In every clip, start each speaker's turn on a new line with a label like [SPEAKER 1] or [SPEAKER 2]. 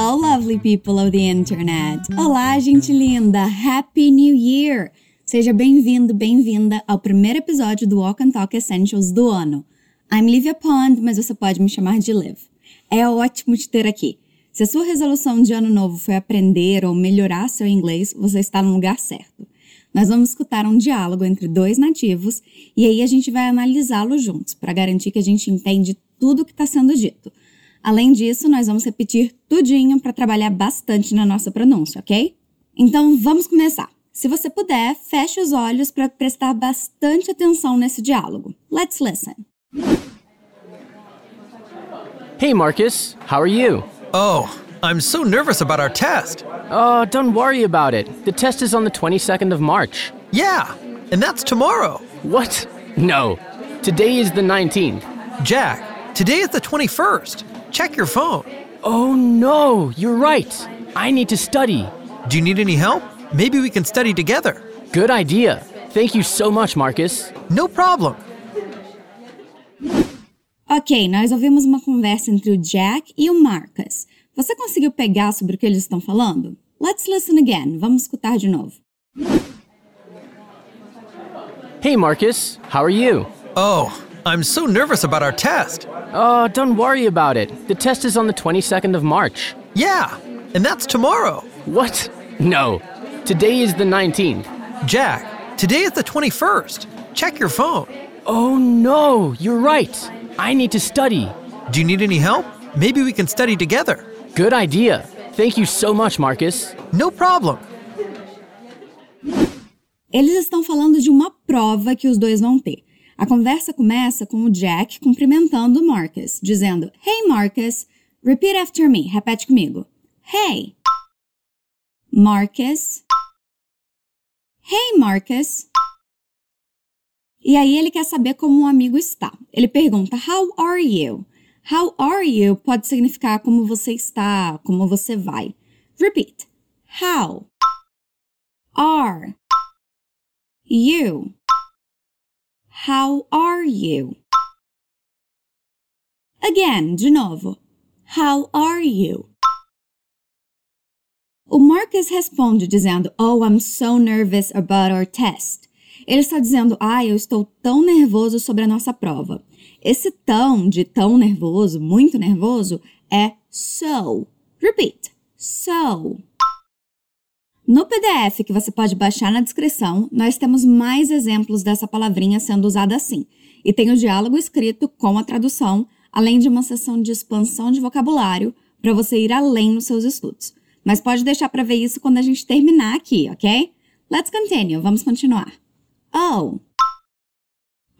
[SPEAKER 1] Hello, lovely people of the internet! Olá, gente linda! Happy New Year! Seja bem-vindo, bem-vinda ao primeiro episódio do Walk and Talk Essentials do ano. I'm Livia Pond, mas você pode me chamar de Liv. É ótimo te ter aqui. Se a sua resolução de ano novo foi aprender ou melhorar seu inglês, você está no lugar certo. Nós vamos escutar um diálogo entre dois nativos e aí a gente vai analisá-lo juntos para garantir que a gente entende tudo o que está sendo dito. Além disso, nós vamos repetir tudinho para trabalhar bastante na nossa pronúncia, ok? Então vamos começar. Se você puder, feche os olhos para prestar bastante atenção nesse diálogo. Let's listen.
[SPEAKER 2] Hey, Marcus. How are you?
[SPEAKER 3] Oh, I'm so nervous about our test.
[SPEAKER 2] Oh, don't worry about it. The test is on the 22nd of March.
[SPEAKER 3] Yeah, and that's tomorrow.
[SPEAKER 2] What? No. Today is the 19th.
[SPEAKER 3] Jack, today is the 21st. Check your phone.
[SPEAKER 2] Oh, no. You're right. I need to study.
[SPEAKER 3] Do you need any help? Maybe we can study together.
[SPEAKER 2] Good idea. Thank you so much, Marcus.
[SPEAKER 3] No problem.
[SPEAKER 1] Ok, nós ouvimos uma conversa entre o Jack e o Marcus. Você conseguiu pegar sobre o que eles estão falando? Let's listen again. Vamos escutar de novo.
[SPEAKER 2] Hey, Marcus. How are you?
[SPEAKER 3] Oh, I'm so nervous about our test.
[SPEAKER 2] Oh, don't worry about it. The test is on the 22nd of March.
[SPEAKER 3] Yeah, and that's tomorrow.
[SPEAKER 2] What? No. Today is the 19th.
[SPEAKER 3] Jack, today is the 21st. Check your phone.
[SPEAKER 2] Oh, no. You're right. I need to study.
[SPEAKER 3] Do you need any help? Maybe we can study together.
[SPEAKER 2] Good idea. Thank you so much, Marcus.
[SPEAKER 3] No problem.
[SPEAKER 1] Eles estão falando de uma prova que os dois vão ter. A conversa começa com o Jack cumprimentando o Marcus, dizendo: Hey Marcus, repeat after me. Repete comigo. Hey. Marcus. Hey Marcus. E aí ele quer saber como um amigo está. Ele pergunta: How are you? How are you pode significar como você está, como você vai. Repeat. How are you? How are you? Again, de novo. How are you? O Marcus responde dizendo: Oh, I'm so nervous about our test. Ele está dizendo: Ah, eu estou tão nervoso sobre a nossa prova. Esse tão de tão nervoso, muito nervoso, é so. Repeat. So. No PDF que você pode baixar na descrição, nós temos mais exemplos dessa palavrinha sendo usada assim. E tem o diálogo escrito com a tradução, além de uma sessão de expansão de vocabulário para você ir além nos seus estudos. Mas pode deixar para ver isso quando a gente terminar aqui, ok? Let's continue. Vamos continuar. Oh.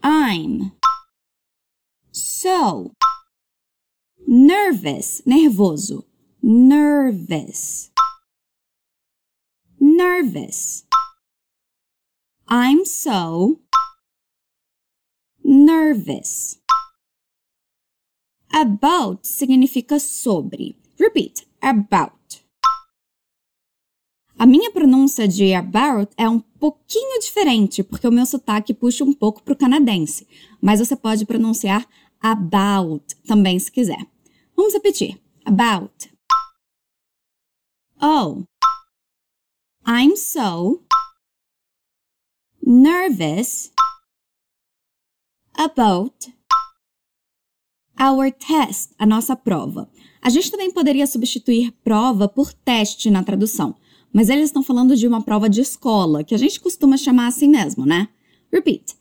[SPEAKER 1] I'm so nervous, nervoso. Nervous. Nervous. I'm so nervous. About significa sobre. Repeat. About. A minha pronúncia de about é um pouquinho diferente, porque o meu sotaque puxa um pouco para o canadense, mas você pode pronunciar about também se quiser. Vamos repetir. About. Oh. I'm so nervous about our test, a nossa prova. A gente também poderia substituir prova por teste na tradução, mas eles estão falando de uma prova de escola, que a gente costuma chamar assim mesmo, né? Repeat.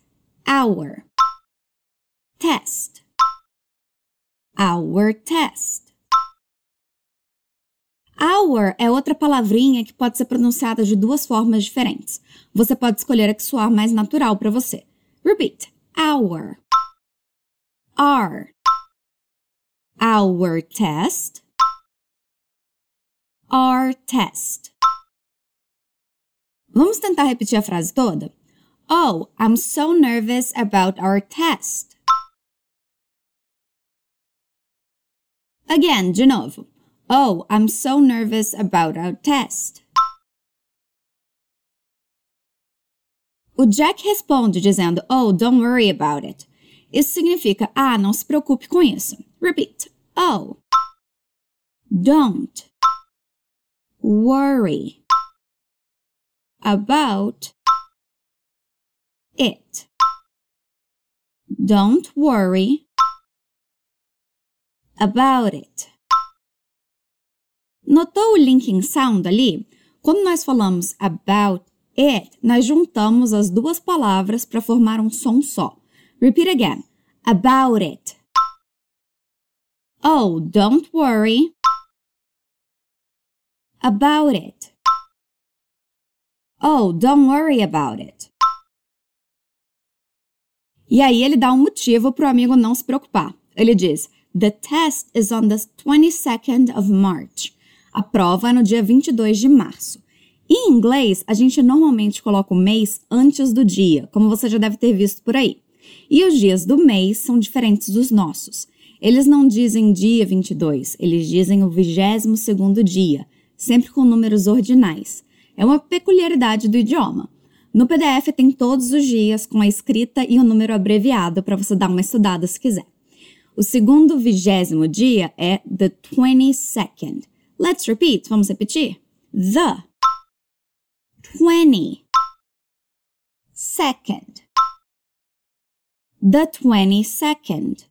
[SPEAKER 1] Our test. Our test. Our é outra palavrinha que pode ser pronunciada de duas formas diferentes. Você pode escolher a que soar mais natural para você. Repeat. Our. Our. Our test. Our test. Vamos tentar repetir a frase toda? Oh, I'm so nervous about our test. Again, de novo. Oh, I'm so nervous about our test. O Jack responde dizendo, Oh, don't worry about it. Isso significa, ah, não se preocupe com isso. Repeat. Oh. Don't worry about it. Don't worry about it. Notou o linking sound ali? Quando nós falamos about it, nós juntamos as duas palavras para formar um som só. Repeat again. About it. Oh, don't worry about it. Oh, don't worry about it. E aí ele dá um motivo para o amigo não se preocupar. Ele diz: The test is on the 22nd of March. A prova é no dia 22 de março. Em inglês, a gente normalmente coloca o mês antes do dia, como você já deve ter visto por aí. E os dias do mês são diferentes dos nossos. Eles não dizem dia 22, eles dizem o 22 segundo dia, sempre com números ordinais. É uma peculiaridade do idioma. No PDF tem todos os dias com a escrita e o número abreviado para você dar uma estudada se quiser. O segundo vigésimo dia é the 22nd. Let's repeat. Vamos repetir? The 20 second. The 22nd.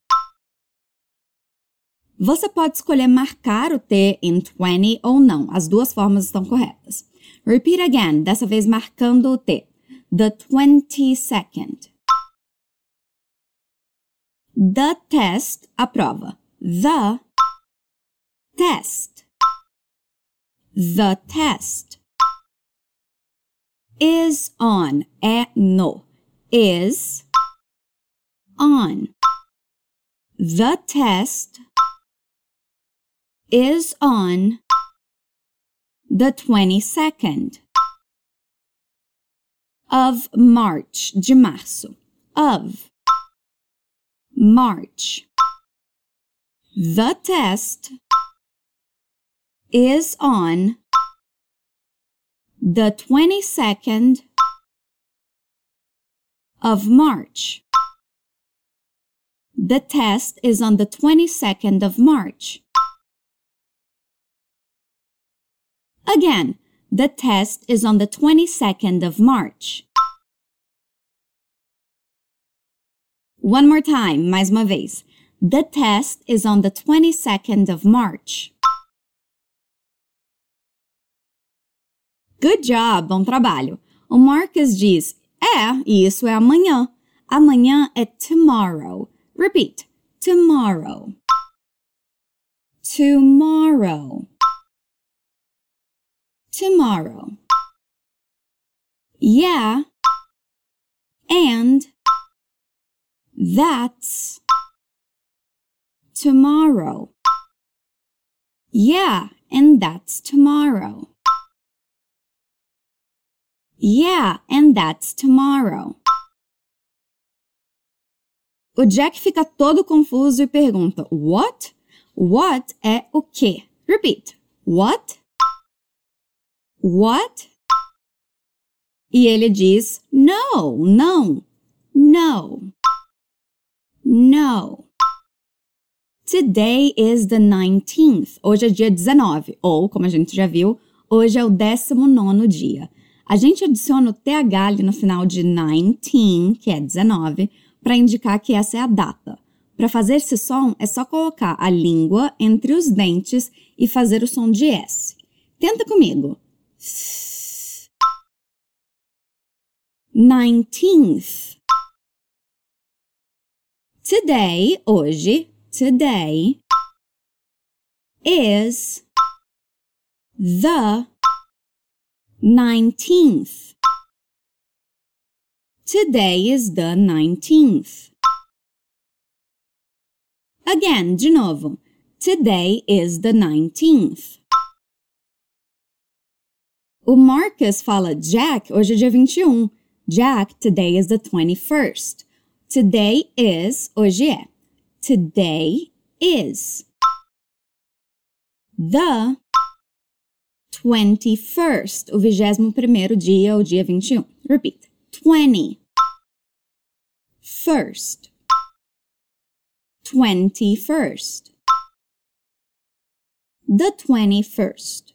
[SPEAKER 1] Você pode escolher marcar o T em 20 ou não. As duas formas estão corretas. Repeat again, dessa vez marcando o T. The 22nd. The test, a prova. The test. The test. Is on, é no. Is on. The test is on the 22nd of March, de março. Of March. The test is on the 22nd of March. The test is on the 22nd of March. Again, the test is on the 22nd of March. One more time, mais uma vez. The test is on the 22nd of March. Good job, bom trabalho. O Marcus diz: É, isso é amanhã. Amanhã é tomorrow. Repeat: tomorrow. Tomorrow. Tomorrow. Yeah. And that's tomorrow. Yeah, and that's tomorrow. Yeah, and that's tomorrow. O Jack fica todo confuso e pergunta: What? What é o quê? Repeat. What? What? E ele diz: No, não, no, no. Today is the 19th. Hoje é dia 19, ou, como a gente já viu, hoje é o 19 dia. A gente adiciona o TH ali no final de 19, que é 19, para indicar que essa é a data. Para fazer esse som, é só colocar a língua entre os dentes e fazer o som de S. Tenta comigo. Nineteenth. Today, hoje, today is the 19th. Today is the 19th. Again, de novo. Today is the 19th. O Marcus fala, Jack, hoje é dia 21. Um. Jack, today is the 21st. Today is, hoje é. Today is. The 21st, o 21º dia, o dia um. 21. Repeat. 20. First. 21st. The 21st.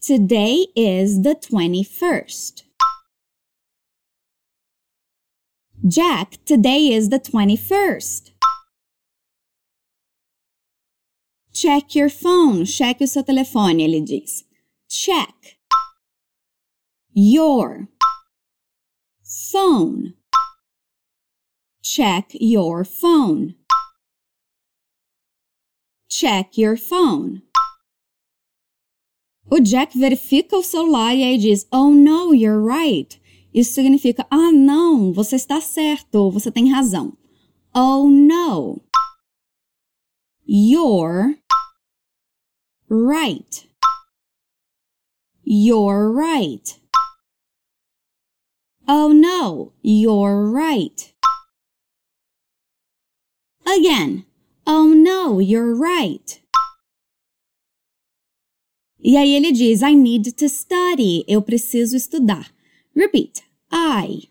[SPEAKER 1] Today is the 21st. Jack, today is the 21st. Check your phone. Cheque o seu telefone, ele diz. Check. Your. Phone. Check your phone. Check your phone. O Jack verifica o celular e aí diz: Oh no, you're right. Isso significa: Ah, não, você está certo, você tem razão. Oh no. You're right. You're right. Oh no, you're right. Again. Oh no, you're right. E aí ele diz: I need to study. Eu preciso estudar. Repeat. I.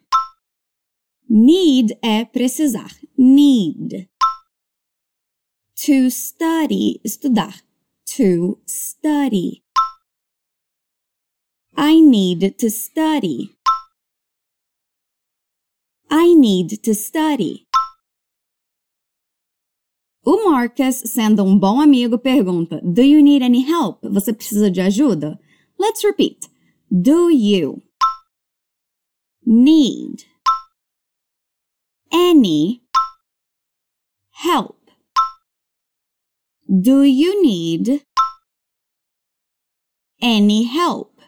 [SPEAKER 1] Need é precisar. Need. To study. Estudar. To study. I need to study. I need to study. O Marcus, sendo um bom amigo, pergunta: Do you need any help? Você precisa de ajuda? Let's repeat. Do you need any help? Do you need any help?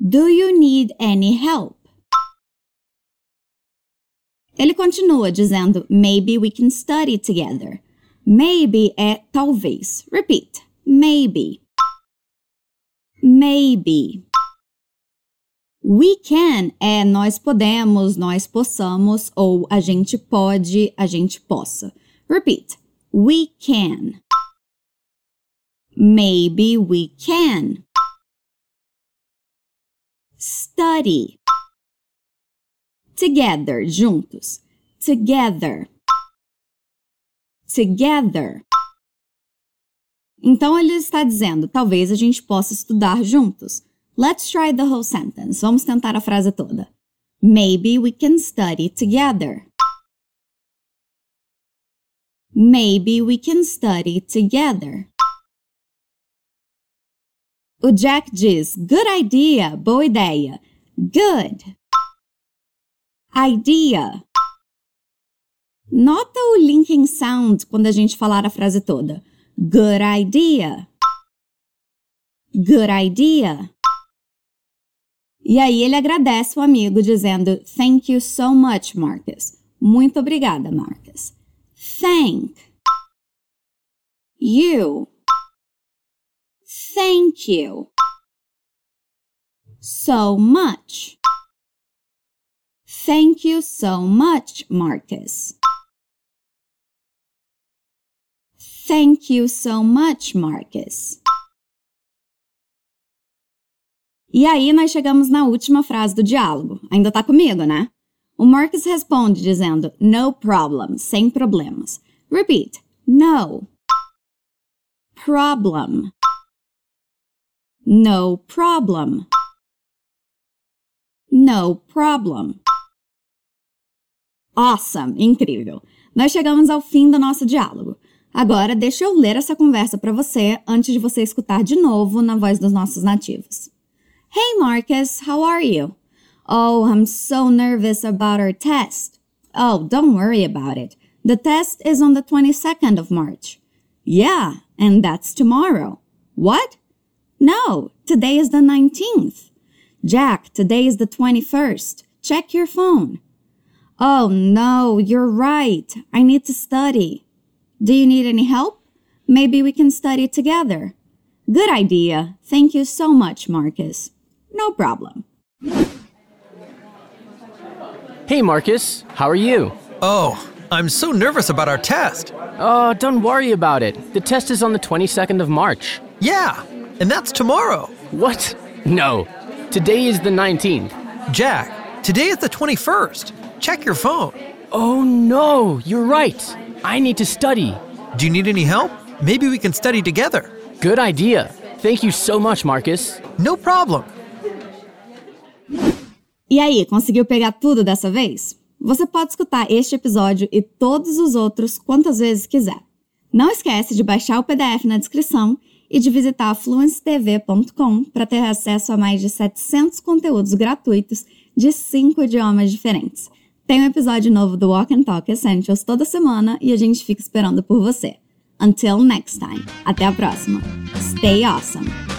[SPEAKER 1] Do you need any help? Ele continua dizendo: Maybe we can study together. Maybe é talvez. Repeat. Maybe. Maybe. We can é nós podemos, nós possamos, ou a gente pode, a gente possa. Repeat. We can. Maybe we can. Study. Together, juntos. Together. Together. Então ele está dizendo: talvez a gente possa estudar juntos. Let's try the whole sentence. Vamos tentar a frase toda. Maybe we can study together. Maybe we can study together. O Jack diz: Good idea, boa ideia. Good. Idea. Nota o linking sound quando a gente falar a frase toda. Good idea. Good idea. E aí ele agradece o amigo dizendo Thank you so much, Marcus. Muito obrigada, Marcus. Thank you. Thank you. So much. Thank you so much, Marcus. Thank you so much, Marcus. E aí nós chegamos na última frase do diálogo. Ainda tá comigo, né? O Marcus responde dizendo no problem, sem problemas. Repeat. No. Problem. No problem. No problem. Awesome! Incrível! Nós chegamos ao fim do nosso diálogo. Agora, deixa eu ler essa conversa para você antes de você escutar de novo na voz dos nossos nativos. Hey, Marcus, how are you? Oh, I'm so nervous about our test. Oh, don't worry about it. The test is on the 22nd of March. Yeah, and that's tomorrow. What? No, today is the 19th. Jack, today is the 21st. Check your phone. Oh no, you're right. I need to study. Do you need any help? Maybe we can study together. Good idea. Thank you so much, Marcus. No problem.
[SPEAKER 2] Hey, Marcus. How are you?
[SPEAKER 3] Oh, I'm so nervous about our test.
[SPEAKER 2] Oh, don't worry about it. The test is on the 22nd of March.
[SPEAKER 3] Yeah, and that's tomorrow.
[SPEAKER 2] What? No. Today is the 19th.
[SPEAKER 3] Jack, today is the 21st. Check your phone.
[SPEAKER 2] Oh no, you're right. I need to study.
[SPEAKER 3] Do you need any help? Maybe we can study together.
[SPEAKER 2] Good idea. Thank you so much, Marcus.
[SPEAKER 3] No problem.
[SPEAKER 1] E aí, conseguiu pegar tudo dessa vez? Você pode escutar este episódio e todos os outros quantas vezes quiser. Não esquece de baixar o PDF na descrição e de visitar fluencetv.com para ter acesso a mais de 700 conteúdos gratuitos de cinco idiomas diferentes. Tem um episódio novo do Walk and Talk Essentials toda semana e a gente fica esperando por você. Until next time. Até a próxima. Stay awesome.